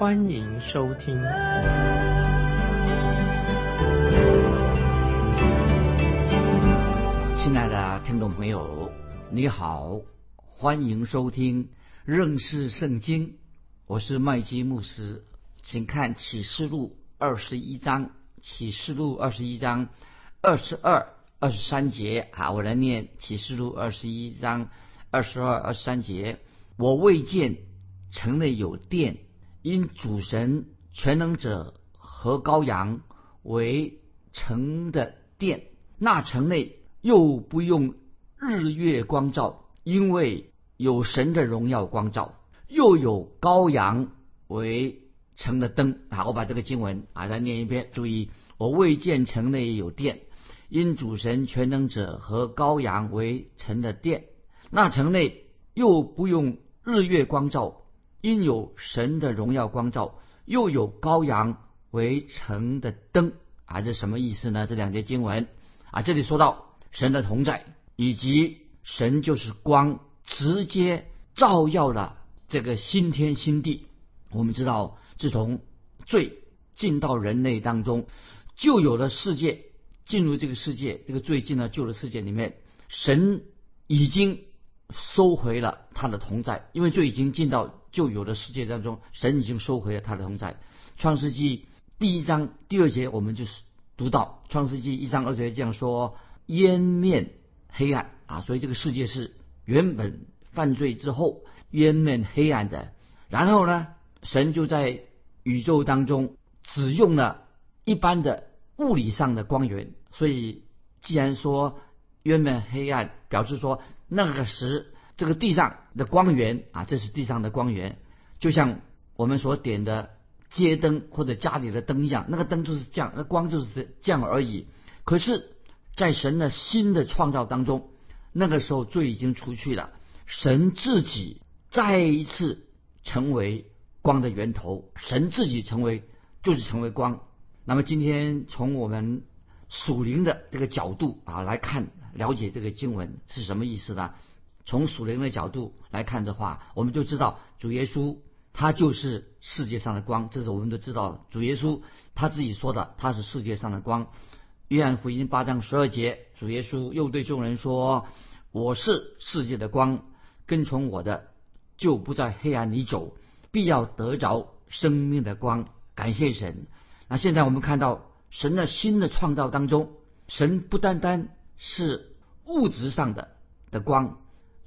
欢迎收听。亲爱的听众朋友，你好，欢迎收听认识圣经。我是麦基牧师，请看启示录二十一章，启示录二十一章二十二。二十三节啊，我来念启示录二十一章二十二、二十三节。我未见城内有殿，因主神全能者和羔羊为城的殿。那城内又不用日月光照，因为有神的荣耀光照，又有羔羊为城的灯。好，我把这个经文啊再念一遍。注意，我未见城内有殿。因主神全能者和羔羊为城的殿，那城内又不用日月光照，因有神的荣耀光照，又有羔羊为城的灯啊，这什么意思呢？这两节经文啊，这里说到神的同在，以及神就是光，直接照耀了这个新天新地。我们知道，自从罪进到人类当中，就有了世界。进入这个世界，这个最近的旧的世界里面，神已经收回了他的同在，因为罪已经进到旧有的世界当中，神已经收回了他的同在。创世纪第一章第二节，我们就是读到创世纪一章二节这样说：烟面黑暗啊，所以这个世界是原本犯罪之后烟面黑暗的。然后呢，神就在宇宙当中只用了一般的物理上的光源。所以，既然说原本黑暗，表示说那个时这个地上的光源啊，这是地上的光源，就像我们所点的街灯或者家里的灯一样，那个灯就是这样，那光就是这样而已。可是，在神的新的创造当中，那个时候罪已经除去了，神自己再一次成为光的源头，神自己成为就是成为光。那么今天从我们。属灵的这个角度啊来看，了解这个经文是什么意思呢？从属灵的角度来看的话，我们就知道主耶稣他就是世界上的光，这是我们都知道。主耶稣他自己说的，他是世界上的光。约翰福音八章十二节，主耶稣又对众人说：“我是世界的光，跟从我的就不在黑暗里走，必要得着生命的光。”感谢神。那现在我们看到。神的新的创造当中，神不单单是物质上的的光，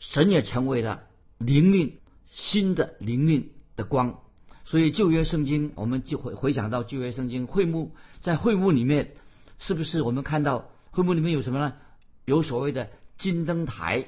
神也成为了灵命新的灵命的光。所以旧约圣经，我们就回回想到旧约圣经会幕，在会幕里面，是不是我们看到会幕里面有什么呢？有所谓的金灯台。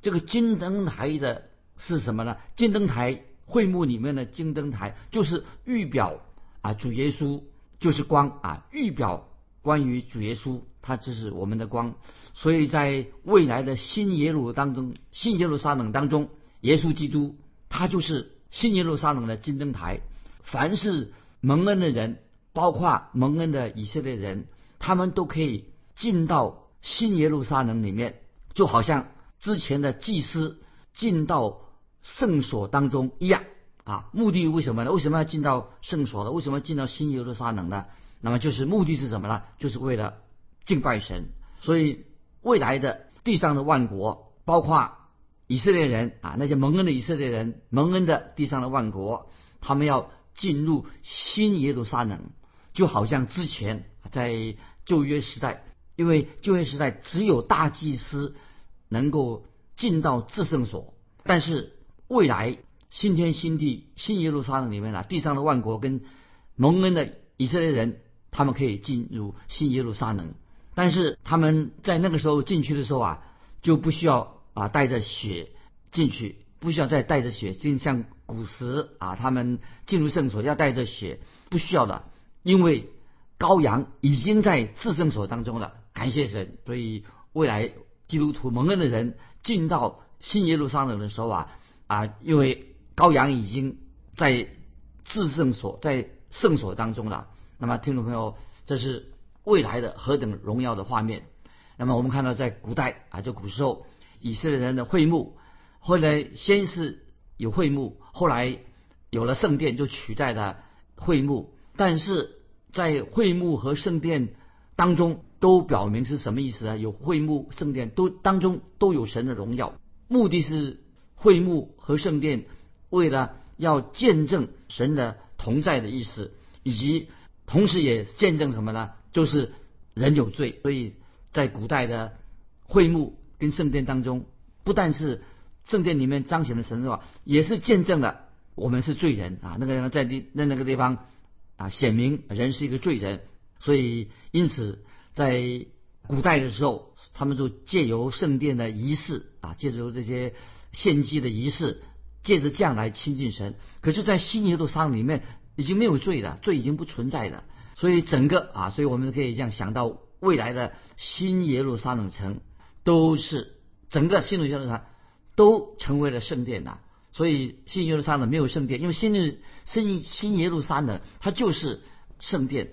这个金灯台的是什么呢？金灯台会幕里面的金灯台，就是预表啊主耶稣。就是光啊，预表关于主耶稣，他就是我们的光。所以在未来的新耶路当中，新耶路撒冷当中，耶稣基督他就是新耶路撒冷的金灯台。凡是蒙恩的人，包括蒙恩的以色列人，他们都可以进到新耶路撒冷里面，就好像之前的祭司进到圣所当中一样。啊，目的为什么呢？为什么要进到圣所呢？为什么进到新耶路撒冷呢？那么就是目的是什么呢？就是为了敬拜神。所以未来的地上的万国，包括以色列人啊，那些蒙恩的以色列人，蒙恩的地上的万国，他们要进入新耶路撒冷，就好像之前在旧约时代，因为旧约时代只有大祭司能够进到至圣所，但是未来。新天新地，新耶路撒冷里面啊，地上的万国跟蒙恩的以色列人，他们可以进入新耶路撒冷，但是他们在那个时候进去的时候啊，就不需要啊带着血进去，不需要再带着血，就像古时啊他们进入圣所要带着血，不需要的，因为羔羊已经在至圣所当中了，感谢神，所以未来基督徒蒙恩的人进到新耶路撒冷的时候啊啊，因为羔羊已经在至圣所在圣所当中了。那么听众朋友，这是未来的何等荣耀的画面！那么我们看到在古代啊，就古时候以色列人的会幕，后来先是有会幕，后来有了圣殿就取代了会幕，但是。在会幕和圣殿当中，都表明是什么意思呢？有会幕、圣殿都当中都有神的荣耀，目的是会幕和圣殿为了要见证神的同在的意思，以及同时也见证什么呢？就是人有罪，所以在古代的会幕跟圣殿当中，不但是圣殿里面彰显的神是吧，也是见证了我们是罪人啊。那个人在那那个地方。啊，显明人是一个罪人，所以因此在古代的时候，他们就借由圣殿的仪式啊，借由这些献祭的仪式，借着这样来亲近神。可是，在新耶路撒冷里面已经没有罪了，罪已经不存在的，所以整个啊，所以我们可以这样想到，未来的新耶路撒冷城都是整个新耶路撒冷都成为了圣殿呐。所以新耶路撒冷没有圣殿，因为新新新耶路撒冷它就是圣殿，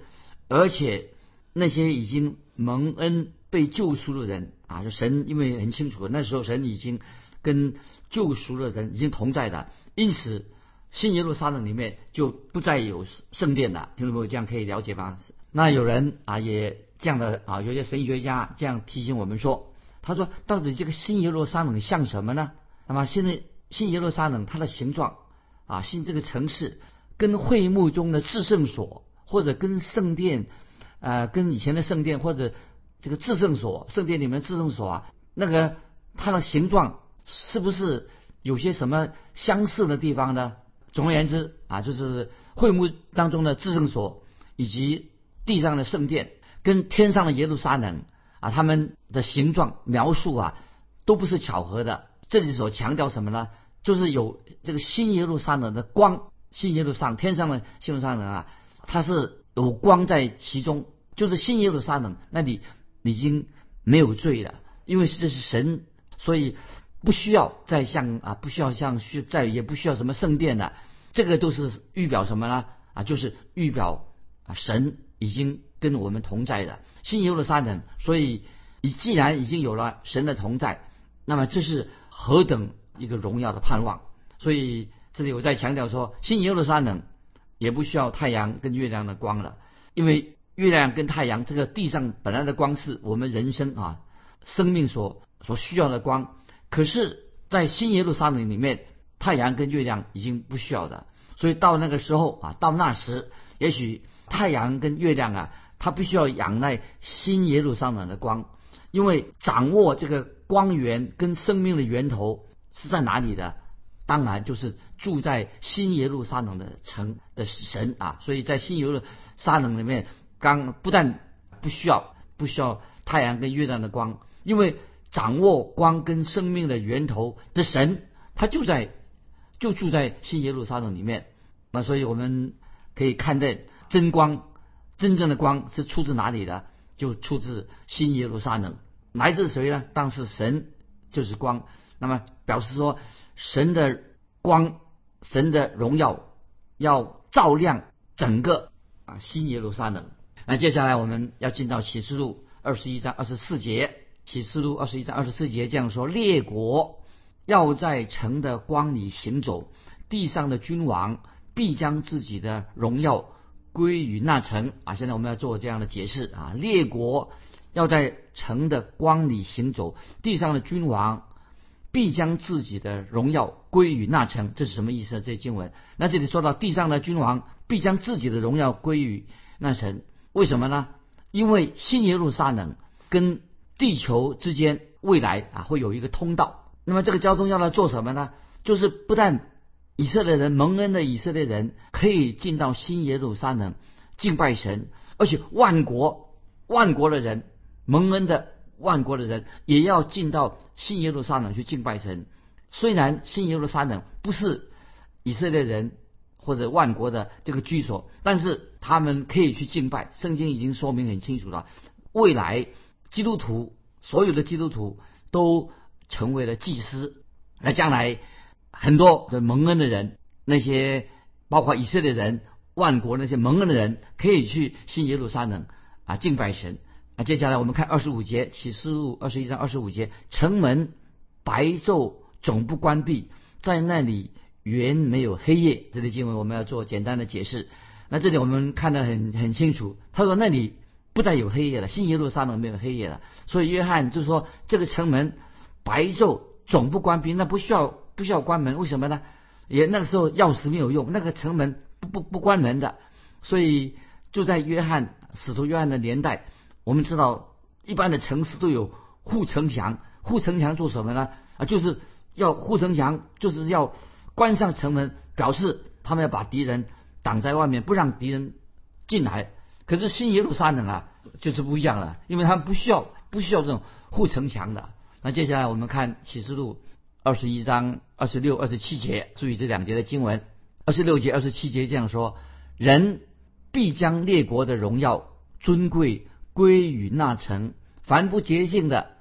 而且那些已经蒙恩被救赎的人啊，就神因为很清楚那时候神已经跟救赎的人已经同在的，因此新耶路撒冷里面就不再有圣殿了。听众朋友这样可以了解吗？那有人啊也这样的啊，有些神学家这样提醒我们说，他说到底这个新耶路撒冷像什么呢？那么现在。新耶路撒冷，它的形状啊，新这个城市跟会幕中的至圣所，或者跟圣殿，呃，跟以前的圣殿或者这个至圣所，圣殿里面至圣所啊，那个它的形状是不是有些什么相似的地方呢？总而言之啊，就是会幕当中的至圣所以及地上的圣殿跟天上的耶路撒冷啊，他们的形状描述啊，都不是巧合的。这里所强调什么呢？就是有这个新耶路撒冷的光，新耶路撒冷天上的新耶路撒冷啊，它是有光在其中，就是新耶路撒冷那里已经没有罪了，因为这是神，所以不需要再像啊，不需要像需再也不需要什么圣殿了，这个都是预表什么呢？啊，就是预表啊，神已经跟我们同在的新耶路撒冷，所以你既然已经有了神的同在，那么这是何等。一个荣耀的盼望，所以这里我在强调说，新耶路撒冷也不需要太阳跟月亮的光了，因为月亮跟太阳这个地上本来的光是我们人生啊生命所所需要的光，可是，在新耶路撒冷里面，太阳跟月亮已经不需要的，所以到那个时候啊，到那时，也许太阳跟月亮啊，它必须要仰赖新耶路撒冷的光，因为掌握这个光源跟生命的源头。是在哪里的？当然就是住在新耶路撒冷的城的神啊！所以在新耶路撒冷里面，刚不但不需要不需要太阳跟月亮的光，因为掌握光跟生命的源头的神，他就在就住在新耶路撒冷里面。那所以我们可以看见真光，真正的光是出自哪里的？就出自新耶路撒冷。来自谁呢？当是神就是光。那么表示说，神的光、神的荣耀要照亮整个啊新耶路撒冷。那接下来我们要进到启示录二十一章二十四节。启示录二十一章二十四节这样说：列国要在城的光里行走，地上的君王必将自己的荣耀归于那城。啊，现在我们要做这样的解释啊，列国要在城的光里行走，地上的君王。必将自己的荣耀归于那城，这是什么意思？这经文，那这里说到地上的君王必将自己的荣耀归于那城，为什么呢？因为新耶路撒冷跟地球之间未来啊会有一个通道，那么这个交通要来做什么呢？就是不但以色列人蒙恩的以色列人可以进到新耶路撒冷敬拜神，而且万国万国的人蒙恩的。万国的人也要进到新耶路撒冷去敬拜神。虽然新耶路撒冷不是以色列人或者万国的这个居所，但是他们可以去敬拜。圣经已经说明很清楚了，未来基督徒所有的基督徒都成为了祭司。那将来很多的蒙恩的人，那些包括以色列人、万国那些蒙恩的人，可以去新耶路撒冷啊敬拜神。那，接下来我们看二十五节启示录二十一章二十五节，城门白昼总不关闭，在那里。原没有黑夜，这里经文我们要做简单的解释。那这里我们看得很很清楚，他说那里不再有黑夜了，新耶路撒冷没有黑夜了。所以约翰就说这个城门白昼总不关闭，那不需要不需要关门，为什么呢？也那个时候钥匙没有用，那个城门不不不关门的。所以就在约翰使徒约翰的年代，我们知道一般的城市都有护城墙，护城墙做什么呢？啊，就是要护城墙就是要。关上城门，表示他们要把敌人挡在外面，不让敌人进来。可是新耶路撒冷啊，就是不一样了，因为他们不需要不需要这种护城墙的。那接下来我们看启示录二十一章二十六、二十七节，注意这两节的经文。二十六节、二十七节这样说：人必将列国的荣耀、尊贵归于那城，凡不洁净的，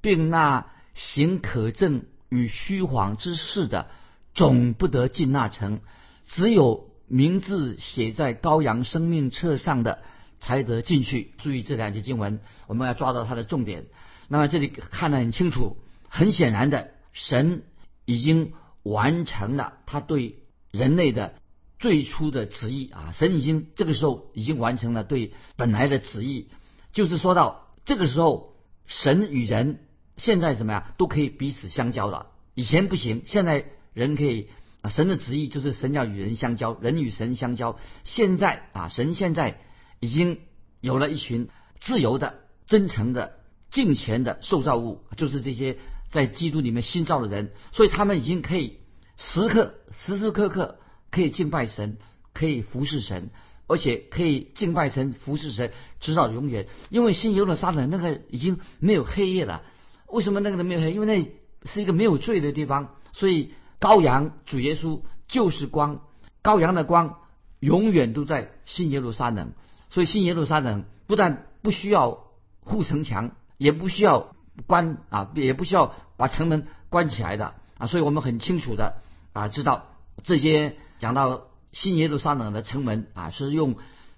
并那行可证与虚谎之事的。总不得进那城，只有名字写在羔羊生命册上的才得进去。注意这两节经文，我们要抓到它的重点。那么这里看得很清楚，很显然的，神已经完成了他对人类的最初的旨意啊！神已经这个时候已经完成了对本来的旨意，就是说到这个时候，神与人现在怎么样都可以彼此相交了。以前不行，现在。人可以神的旨意就是神要与人相交，人与神相交。现在啊，神现在已经有了一群自由的、真诚的、敬虔的受造物，就是这些在基督里面新造的人。所以他们已经可以时刻、时时刻刻可以敬拜神，可以服侍神，而且可以敬拜神、服侍神直到永远。因为新耶路撒冷那个已经没有黑夜了。为什么那个没有黑？因为那是一个没有罪的地方，所以。羔羊主耶稣就是光，羔羊的光永远都在新耶路撒冷，所以新耶路撒冷不但不需要护城墙，也不需要关啊，也不需要把城门关起来的啊，所以我们很清楚的啊知道这些讲到新耶路撒冷的城门啊是用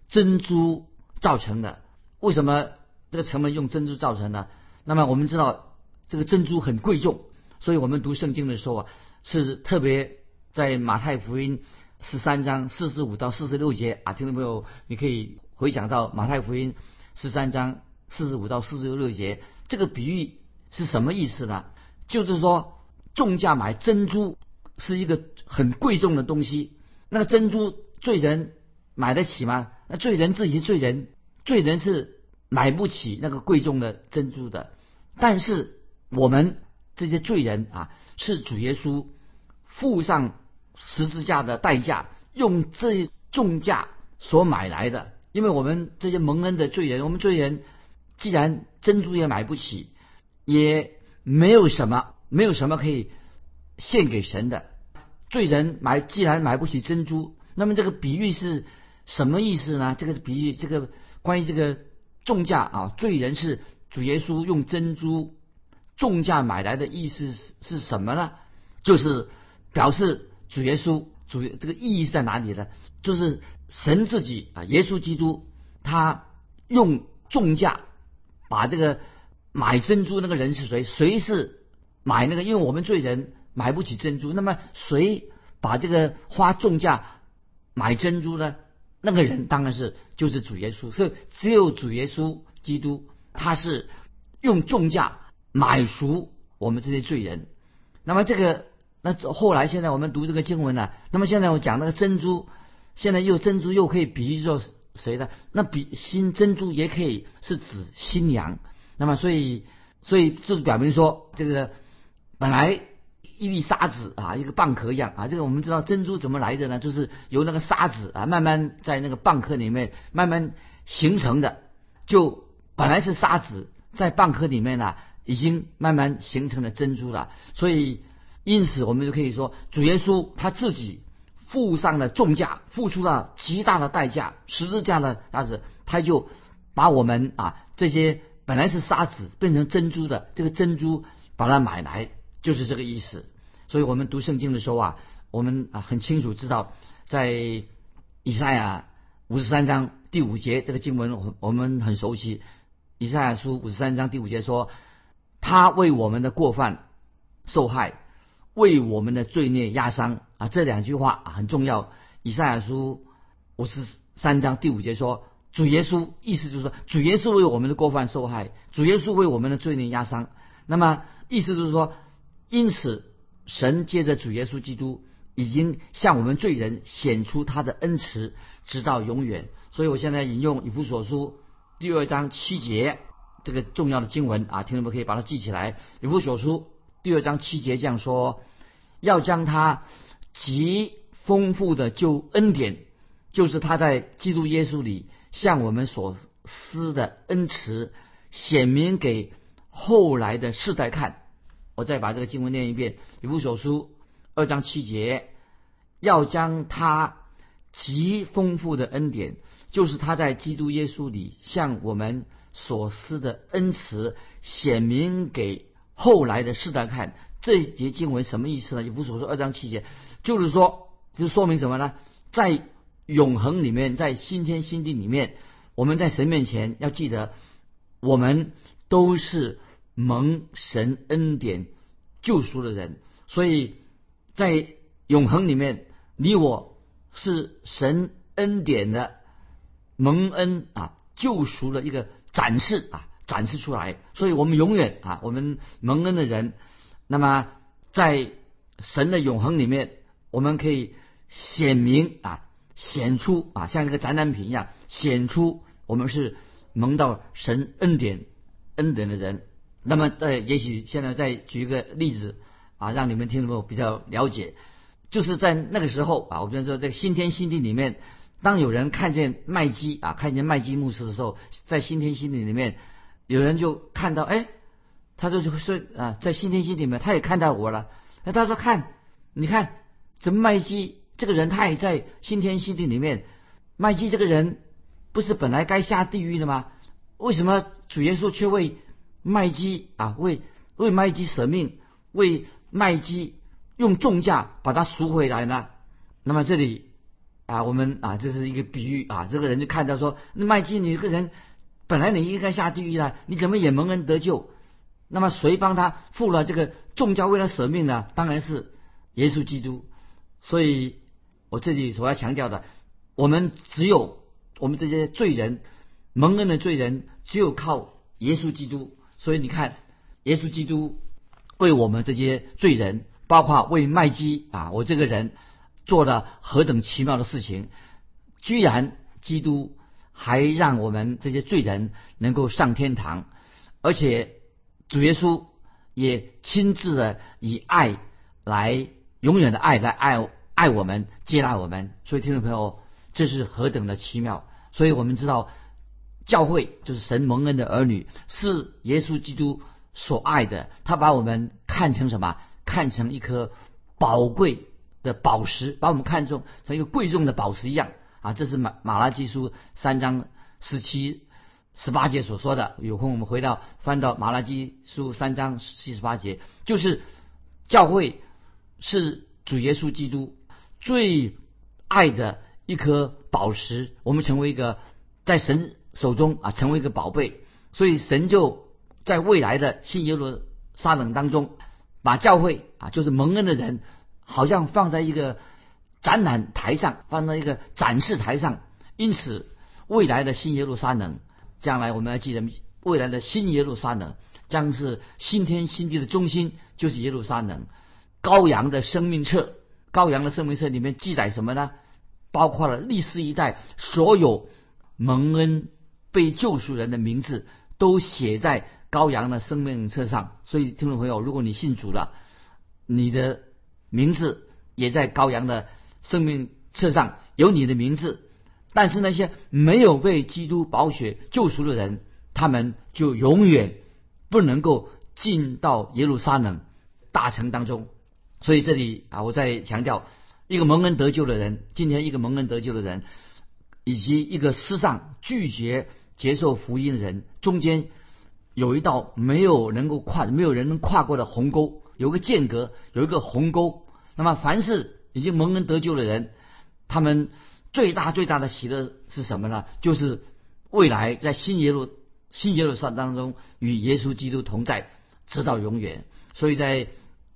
珍珠造成的，为什么这个城门用珍珠造成的？那么我们知道这个珍珠很贵重，所以我们读圣经的时候啊。是特别在马太福音十三章四十五到四十六节啊，听众朋友，你可以回想到马太福音十三章四十五到四十六节，这个比喻是什么意思呢？就是说，重价买珍珠是一个很贵重的东西，那个珍珠罪人买得起吗？那罪人自己是罪人，罪人是买不起那个贵重的珍珠的，但是我们。这些罪人啊，是主耶稣付上十字架的代价，用这重价所买来的。因为我们这些蒙恩的罪人，我们罪人既然珍珠也买不起，也没有什么，没有什么可以献给神的。罪人买既然买不起珍珠，那么这个比喻是什么意思呢？这个比喻，这个关于这个重价啊，罪人是主耶稣用珍珠。重价买来的意思是是什么呢？就是表示主耶稣主这个意义是在哪里呢？就是神自己啊，耶稣基督他用重价把这个买珍珠那个人是谁？谁是买那个？因为我们罪人买不起珍珠，那么谁把这个花重价买珍珠呢？那个人当然是就是主耶稣，是只有主耶稣基督他是用重价。买赎我们这些罪人，那么这个那后来现在我们读这个经文呢？那么现在我讲那个珍珠，现在又珍珠又可以比喻作谁呢？那比新珍珠也可以是指新娘。那么所以所以就是表明说，这个本来一粒沙子啊，一个蚌壳一样啊。这个我们知道珍珠怎么来的呢？就是由那个沙子啊，慢慢在那个蚌壳里面慢慢形成的。就本来是沙子在蚌壳里面呢。已经慢慢形成了珍珠了，所以因此我们就可以说，主耶稣他自己付上了重价，付出了极大的代价，十字架的大子，他就把我们啊这些本来是沙子变成珍珠的这个珍珠，把它买来，就是这个意思。所以我们读圣经的时候啊，我们啊很清楚知道，在以赛亚五十三章第五节这个经文，我们很熟悉。以赛亚书五十三章第五节说：“他为我们的过犯受害，为我们的罪孽压伤。”啊，这两句话很重要。以赛亚书五十三章第五节说：“主耶稣，意思就是说，主耶稣为我们的过犯受害，主耶稣为我们的罪孽压伤。”那么意思就是说，因此神借着主耶稣基督已经向我们罪人显出他的恩慈，直到永远。所以我现在引用以弗所书。第二章七节，这个重要的经文啊，听众们可以把它记起来。以弗所书第二章七节这样说：要将他极丰富的救恩典，就是他在基督耶稣里向我们所施的恩慈，显明给后来的世代看。我再把这个经文念一遍：以弗所书二章七节，要将他极丰富的恩典。就是他在基督耶稣里向我们所施的恩慈，显明给后来的世代看。这一节经文什么意思呢？以弗所说二章七节，就是说，就说明什么呢？在永恒里面，在新天新地里面，我们在神面前要记得，我们都是蒙神恩典救赎的人。所以在永恒里面，你我是神恩典的。蒙恩啊，救赎的一个展示啊，展示出来。所以我们永远啊，我们蒙恩的人，那么在神的永恒里面，我们可以显明啊，显出啊，像一个展览品一样，显出我们是蒙到神恩典恩典的人。那么，在也许现在再举一个例子啊，让你们听众比较了解，就是在那个时候啊，我们说在新天新地里面。当有人看见麦基啊，看见麦基牧师的时候，在新天新地里面，有人就看到，哎，他就就说啊，在新天新地里面，他也看到我了。那他说看，你看，这麦基这个人，他也在新天新地里面。麦基这个人不是本来该下地狱的吗？为什么主耶稣却为麦基啊，为为麦基舍命，为麦基用重价把他赎回来呢？那么这里。啊，我们啊，这是一个比喻啊。这个人就看到说，那麦基，你这个人本来你应该下地狱了，你怎么也蒙恩得救？那么谁帮他付了这个重价为了舍命呢？当然是耶稣基督。所以我这里所要强调的，我们只有我们这些罪人蒙恩的罪人，只有靠耶稣基督。所以你看，耶稣基督为我们这些罪人，包括为麦基啊，我这个人。做了何等奇妙的事情！居然基督还让我们这些罪人能够上天堂，而且主耶稣也亲自的以爱来永远的爱来爱爱我们，接纳我们。所以听众朋友，这是何等的奇妙！所以我们知道，教会就是神蒙恩的儿女，是耶稣基督所爱的。他把我们看成什么？看成一颗宝贵。的宝石，把我们看中成一个贵重的宝石一样啊！这是马马拉基书三章十七、十八节所说的。有空我们回到翻到马拉基书三章七十八节，就是教会是主耶稣基督最爱的一颗宝石，我们成为一个在神手中啊，成为一个宝贝。所以神就在未来的新耶路撒冷当中，把教会啊，就是蒙恩的人。好像放在一个展览台上，放在一个展示台上。因此，未来的新耶路撒冷，将来我们要记得，未来的新耶路撒冷将是新天新地的中心，就是耶路撒冷。羔羊的生命册，羔羊的生命册里面记载什么呢？包括了历史一代所有蒙恩被救赎人的名字，都写在羔羊的生命册上。所以，听众朋友，如果你信主了，你的。名字也在羔羊的生命册上有你的名字，但是那些没有被基督宝血救赎的人，他们就永远不能够进到耶路撒冷大城当中。所以这里啊，我再强调，一个蒙恩得救的人，今天一个蒙恩得救的人，以及一个世上拒绝接受福音的人，中间有一道没有能够跨、没有人能跨过的鸿沟，有个间隔，有一个鸿沟。那么，凡是已经蒙恩得救的人，他们最大最大的喜乐是什么呢？就是未来在新耶路新耶路撒当中与耶稣基督同在，直到永远。所以在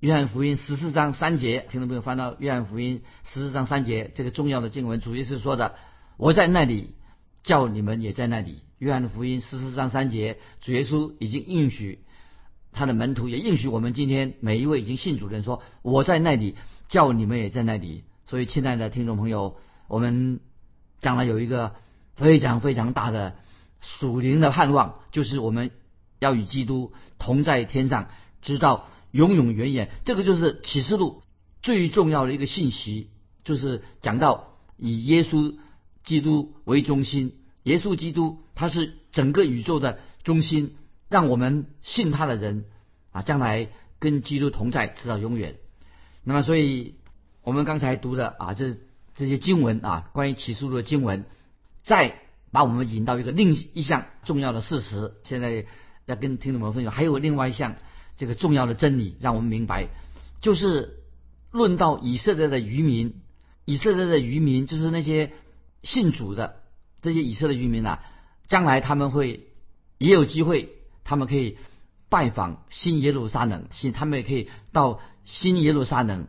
约翰福音十四章三节，听众朋友翻到约翰福音十四章三节这个重要的经文，主耶稣说的：“我在那里，叫你们也在那里。”约翰福音十四章三节，主耶稣已经应许他的门徒，也应许我们今天每一位已经信主的人说：“我在那里，叫你们也在那里。”所以，亲爱的听众朋友，我们将来有一个非常非常大的属灵的盼望，就是我们要与基督同在天上，直到。永永远远，这个就是启示录最重要的一个信息，就是讲到以耶稣基督为中心，耶稣基督他是整个宇宙的中心，让我们信他的人啊，将来跟基督同在，直到永远。那么，所以我们刚才读的啊，这这些经文啊，关于启示录的经文，再把我们引到一个另一项重要的事实，现在要跟听众们分享，还有另外一项。这个重要的真理，让我们明白，就是论到以色列的渔民，以色列的渔民就是那些信主的这些以色列渔民啊，将来他们会也有机会，他们可以拜访新耶路撒冷，新他们也可以到新耶路撒冷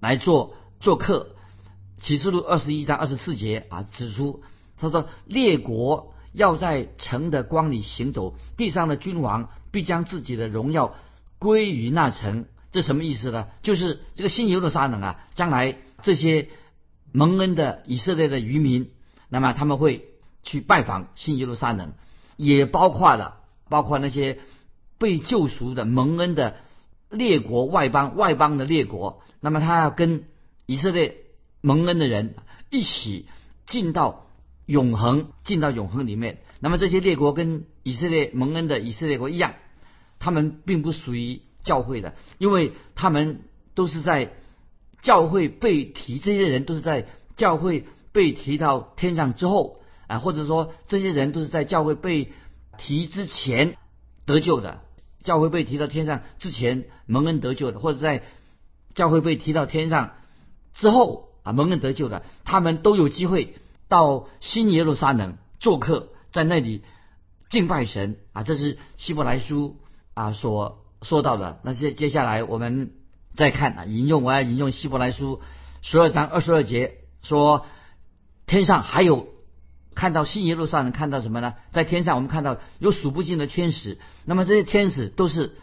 来做做客。启示录二十一章二十四节啊，指出他说列国要在城的光里行走，地上的君王必将自己的荣耀。归于那城，这什么意思呢？就是这个新耶路撒冷啊，将来这些蒙恩的以色列的渔民，那么他们会去拜访新耶路撒冷，也包括了包括那些被救赎的蒙恩的列国外邦外邦的列国，那么他要跟以色列蒙恩的人一起进到永恒，进到永恒里面。那么这些列国跟以色列蒙恩的以色列国一样。他们并不属于教会的，因为他们都是在教会被提，这些人都是在教会被提到天上之后啊，或者说这些人都是在教会被提之前得救的，教会被提到天上之前蒙恩得救的，或者在教会被提到天上之后啊蒙恩得救的，他们都有机会到新耶路撒冷做客，在那里敬拜神啊，这是希伯来书。啊，所说到的那些，接下来我们再看啊，引用我要引用希伯来书十二章二十二节说，天上还有看到新耶路撒冷看到什么呢？在天上我们看到有数不尽的天使，那么这些天使都是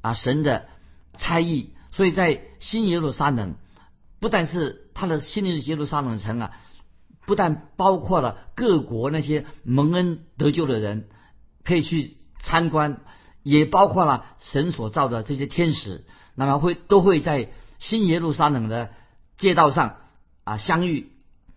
啊神的差役，所以在新耶路撒冷不但是他的新耶路撒冷城啊，不但包括了各国那些蒙恩得救的人可以去参观。也包括了神所造的这些天使，那么会都会在新耶路撒冷的街道上啊相遇。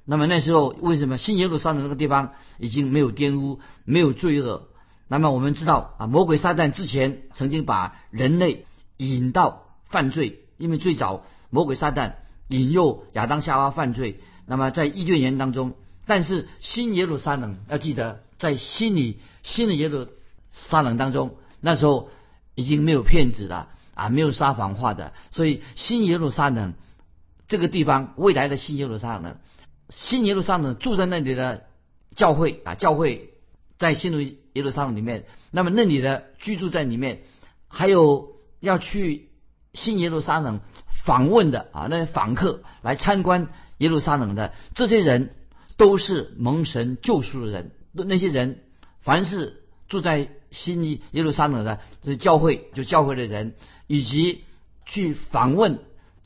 那么那时候为什么新耶路撒冷那个地方已经没有玷污、没有罪恶？那么我们知道啊，魔鬼撒旦之前曾经把人类引到犯罪，因为最早魔鬼撒旦引诱亚当夏娃犯罪。那么在伊甸园当中，但是新耶路撒冷要记得，在心里新的耶路撒冷当中。那时候已经没有骗子了啊，没有撒谎话的，所以新耶路撒冷这个地方，未来的新耶路撒冷，新耶路撒冷住在那里的教会啊，教会在新耶路撒冷里面，那么那里的居住在里面，还有要去新耶路撒冷访问的啊，那些访客来参观耶路撒冷的这些人，都是蒙神救赎的人，那些人凡是住在。新耶路撒冷的这教会，就教会的人，以及去访问、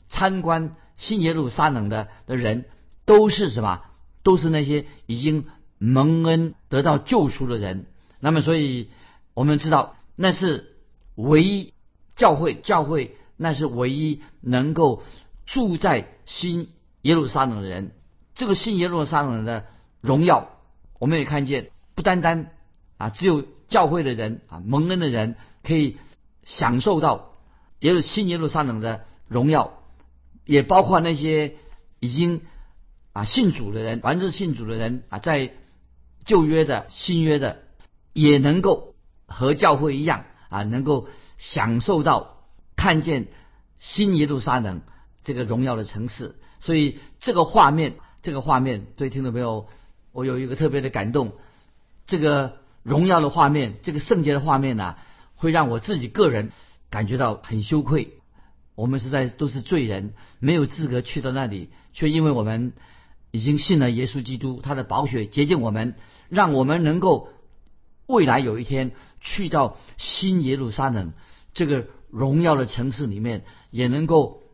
参观新耶路撒冷的的人，都是什么？都是那些已经蒙恩得到救赎的人。那么，所以我们知道，那是唯一教会，教会那是唯一能够住在新耶路撒冷的人。这个新耶路撒冷的荣耀，我们也看见，不单单啊，只有。教会的人啊，蒙恩的人可以享受到，也有新耶路撒冷的荣耀，也包括那些已经啊信主的人，凡是信主的人啊，在旧约的、新约的，也能够和教会一样啊，能够享受到看见新耶路撒冷这个荣耀的城市。所以这个画面，这个画面对听众朋友，我有一个特别的感动。这个荣耀的画面，这个圣洁的画面呢，会让我自己个人感觉到很羞愧。我们实在都是罪人，没有资格去到那里，却因为我们已经信了耶稣基督，他的宝血洁净我们，让我们能够未来有一天去到新耶路撒冷这个荣耀的城市里面，也能够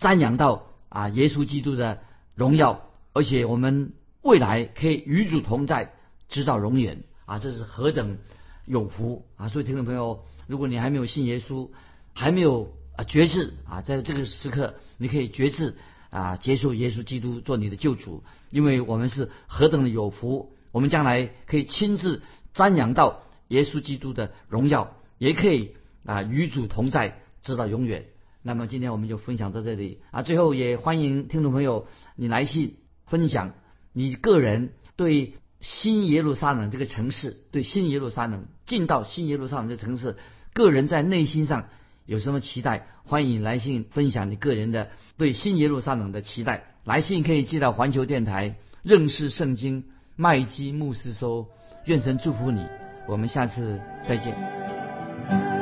瞻仰到啊耶稣基督的荣耀，而且我们未来可以与主同在，直到永远啊！这是何等有福啊！所以听众朋友，如果你还没有信耶稣，还没有。啊，觉志啊，在这个时刻，你可以觉志啊，接受耶稣基督做你的救主，因为我们是何等的有福，我们将来可以亲自瞻仰到耶稣基督的荣耀，也可以啊与主同在，直到永远。那么今天我们就分享到这里啊，最后也欢迎听众朋友你来信分享你个人对新耶路撒冷这个城市，对新耶路撒冷进到新耶路撒冷这城市，个人在内心上。有什么期待？欢迎来信分享你个人的对新耶路撒冷的期待。来信可以寄到环球电台认识圣经麦基牧师收。愿神祝福你，我们下次再见。